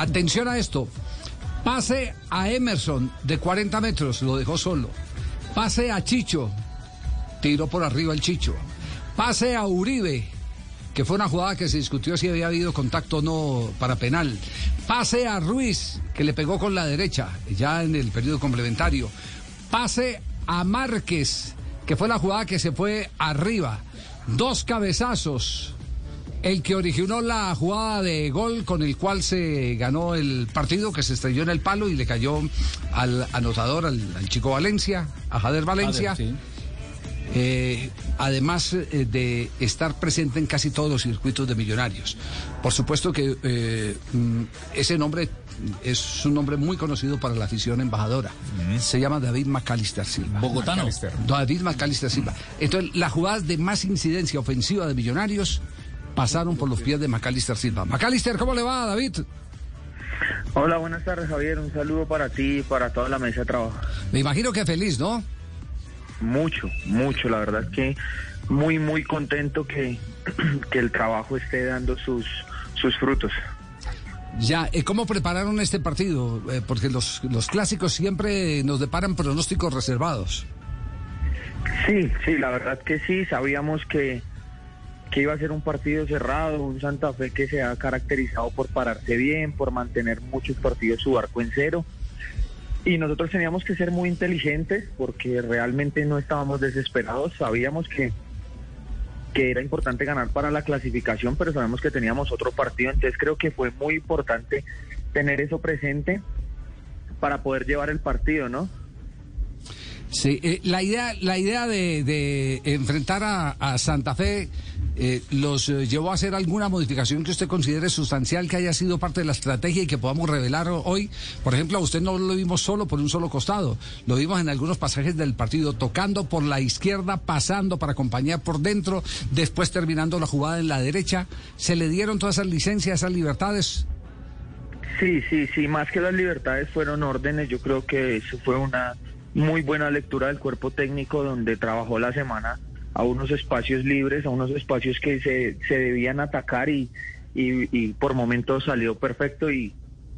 atención a esto. Pase a Emerson de 40 metros, lo dejó solo. Pase a Chicho, tiró por arriba el Chicho. Pase a Uribe, que fue una jugada que se discutió si había habido contacto o no para penal. Pase a Ruiz, que le pegó con la derecha, ya en el periodo complementario. Pase a Márquez, que fue la jugada que se fue arriba. Dos cabezazos. El que originó la jugada de gol con el cual se ganó el partido, que se estrelló en el palo y le cayó al anotador, al, chico Valencia, a Jader Valencia. Eh, además eh, de estar presente en casi todos los circuitos de millonarios. Por supuesto que eh, mm, ese nombre es un nombre muy conocido para la afición embajadora. Se llama David McAllister Silva. Bogotano. David McAllister Silva. Entonces, las jugadas de más incidencia ofensiva de millonarios pasaron por los pies de McAllister Silva. McAllister, ¿cómo le va, David? Hola, buenas tardes, Javier. Un saludo para ti y para toda la mesa de trabajo. Me imagino que feliz, ¿no? Mucho, mucho. La verdad es que muy, muy contento que, que el trabajo esté dando sus, sus frutos. Ya, ¿cómo prepararon este partido? Eh, porque los, los clásicos siempre nos deparan pronósticos reservados. Sí, sí, la verdad que sí, sabíamos que, que iba a ser un partido cerrado, un Santa Fe que se ha caracterizado por pararse bien, por mantener muchos partidos su arco en cero. Y nosotros teníamos que ser muy inteligentes porque realmente no estábamos desesperados, sabíamos que, que era importante ganar para la clasificación, pero sabemos que teníamos otro partido, entonces creo que fue muy importante tener eso presente para poder llevar el partido, ¿no? Sí, eh, la idea, la idea de, enfrentar a, Santa Fe eh, los eh, llevó a hacer alguna modificación que usted considere sustancial que haya sido parte de la estrategia y que podamos revelar hoy. Por ejemplo, a usted no lo vimos solo por un solo costado, lo vimos en algunos pasajes del partido, tocando por la izquierda, pasando para acompañar por dentro, después terminando la jugada en la derecha. ¿Se le dieron todas esas licencias, esas libertades? Sí, sí, sí, más que las libertades fueron órdenes, yo creo que eso fue una muy buena lectura del cuerpo técnico donde trabajó la semana a unos espacios libres, a unos espacios que se, se debían atacar y, y, por momentos salió perfecto y,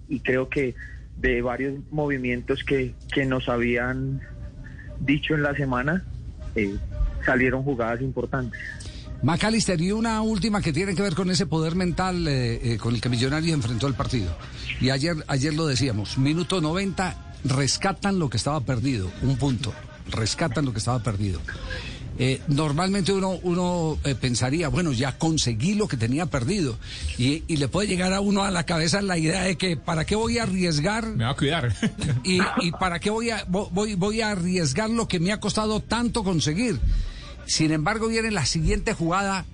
y, creo que de varios movimientos que, que nos habían dicho en la semana eh, salieron jugadas importantes. Macalister, y una última que tiene que ver con ese poder mental eh, eh, con el que Millonarios enfrentó el partido. Y ayer, ayer lo decíamos, minuto 90 rescatan lo que estaba perdido, un punto, rescatan lo que estaba perdido. Eh, normalmente uno, uno eh, pensaría, bueno, ya conseguí lo que tenía perdido. Y, le puede llegar a uno a la cabeza la idea de que, ¿para qué voy a arriesgar? Me va a cuidar. y, y, ¿para qué voy a, voy, voy a arriesgar lo que me ha costado tanto conseguir? Sin embargo, viene la siguiente jugada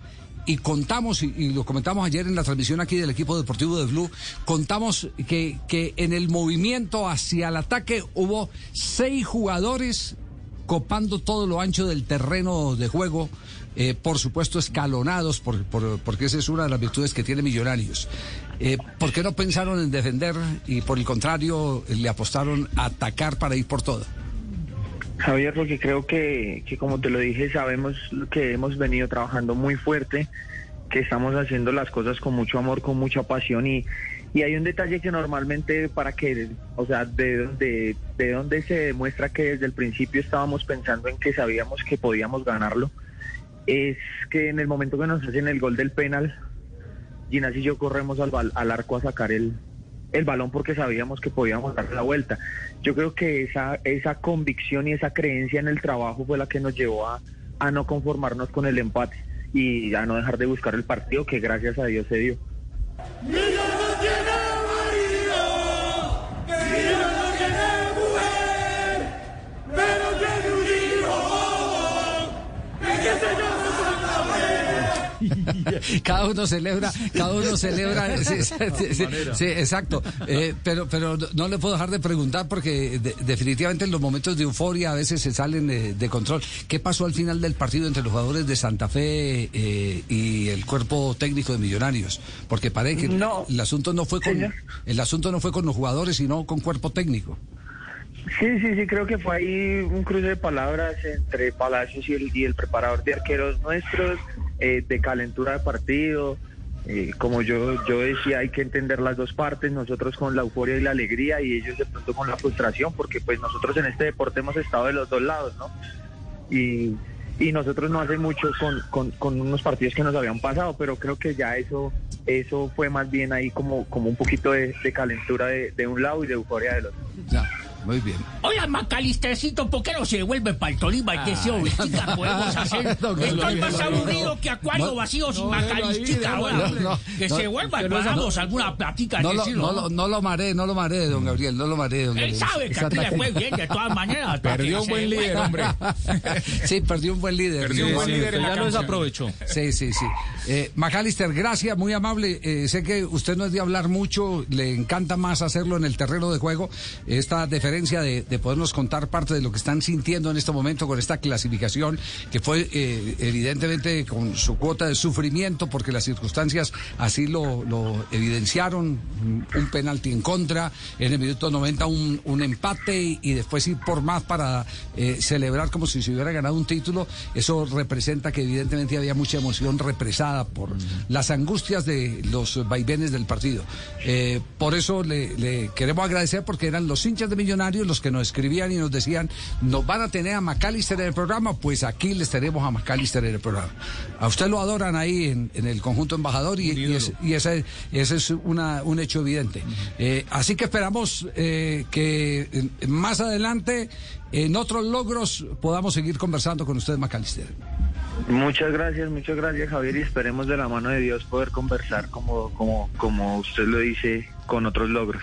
y contamos, y, lo comentamos ayer en la transmisión aquí del equipo deportivo de Blue, contamos que, que en el movimiento hacia el ataque hubo seis jugadores copando todo lo ancho del terreno de juego, eh, por supuesto escalonados, por, porque esa es una de las virtudes que tiene Millonarios. Eh, ¿Por qué no pensaron en defender y por el contrario le apostaron a atacar para ir por todo? Javier, porque creo que, que como te lo dije, sabemos que hemos venido trabajando muy fuerte, que estamos haciendo las cosas con mucho amor, con mucha pasión y, y hay un detalle que normalmente para que, o sea, de, de, de donde se demuestra que desde el principio estábamos pensando en que sabíamos que podíamos ganarlo, es que en el momento que nos hacen el gol del penal, Ginás y yo corremos al, al arco a sacar el, el balón porque sabíamos que podíamos dar la vuelta. Yo creo que esa, esa convicción y esa creencia en el trabajo fue la que nos llevó a, a no conformarnos con el empate y a no dejar de buscar el partido que gracias a Dios se dio. Cada uno celebra, cada uno celebra. Sí, exacto. Eh, pero, pero no le puedo dejar de preguntar porque definitivamente en los momentos de euforia a veces se salen de, control. ¿Qué pasó al final del partido entre los jugadores de Santa Fe eh, y el cuerpo técnico de Millonarios? Porque parece que el asunto no fue con el asunto no fue con los jugadores, sino con cuerpo técnico. Sí, sí, sí, creo que fue ahí un cruce de palabras entre Palacios y el, y el preparador de arqueros nuestros. Eh, de calentura de partido. Eh, como yo, yo decía, hay que entender las dos partes, nosotros con la euforia y la alegría y ellos de pronto con la frustración, porque pues nosotros en este deporte hemos estado de los dos lados, ¿no? Y, y nosotros no hace mucho con, con, unos partidos que nos habían pasado, pero creo que ya eso eso fue más bien ahí como, como un poquito de, de calentura de, de, un lado y de euforia del otro. Ya. Muy bien. Oiga, Macalistercito, ¿por qué no se devuelve para el Tolima y que se podemos hacer? Estoy más aburrido que acuario vacío sin Macalistica ahora. Que se vuelva y pagamos alguna platica. No, lo, no, lo, no lo maré, no lo maré, don Gabriel, no lo maré, don Él Gabriel. sabe que aquí le fue bien de todas maneras. Perdió un buen líder, hombre. sí, perdió un buen líder. Perdió un buen líder ya lo desaprovechó. Sí, sí, sí. Eh, Macalister, gracias, muy amable. Eh, sé que usted no es de hablar mucho, le encanta más hacerlo en el terreno de juego. Esta deferencia de, de podernos contar parte de lo que están sintiendo en este momento con esta clasificación, que fue eh, evidentemente con su cuota de sufrimiento, porque las circunstancias así lo, lo evidenciaron. Un, penalti en contra, en el minuto 90 un, un empate y, y después ir por más para eh, celebrar como si se hubiera ganado un título. Eso representa que evidentemente había mucha emoción represada por las angustias de los vaivenes del partido. Eh, por eso le, le queremos agradecer porque eran los hinchas de Millonarios los que nos escribían y nos decían, nos van a tener a McAllister en el programa, pues aquí les tenemos a McAllister en el programa. A usted lo adoran ahí en, en el conjunto embajador y, y, es- y ese, ese es una, un hecho evidente. Eh, así que esperamos eh, que más adelante en otros logros podamos seguir conversando con usted, McAllister. Muchas gracias, muchas gracias Javier y esperemos de la mano de Dios poder conversar como, como, como usted lo dice con otros logros.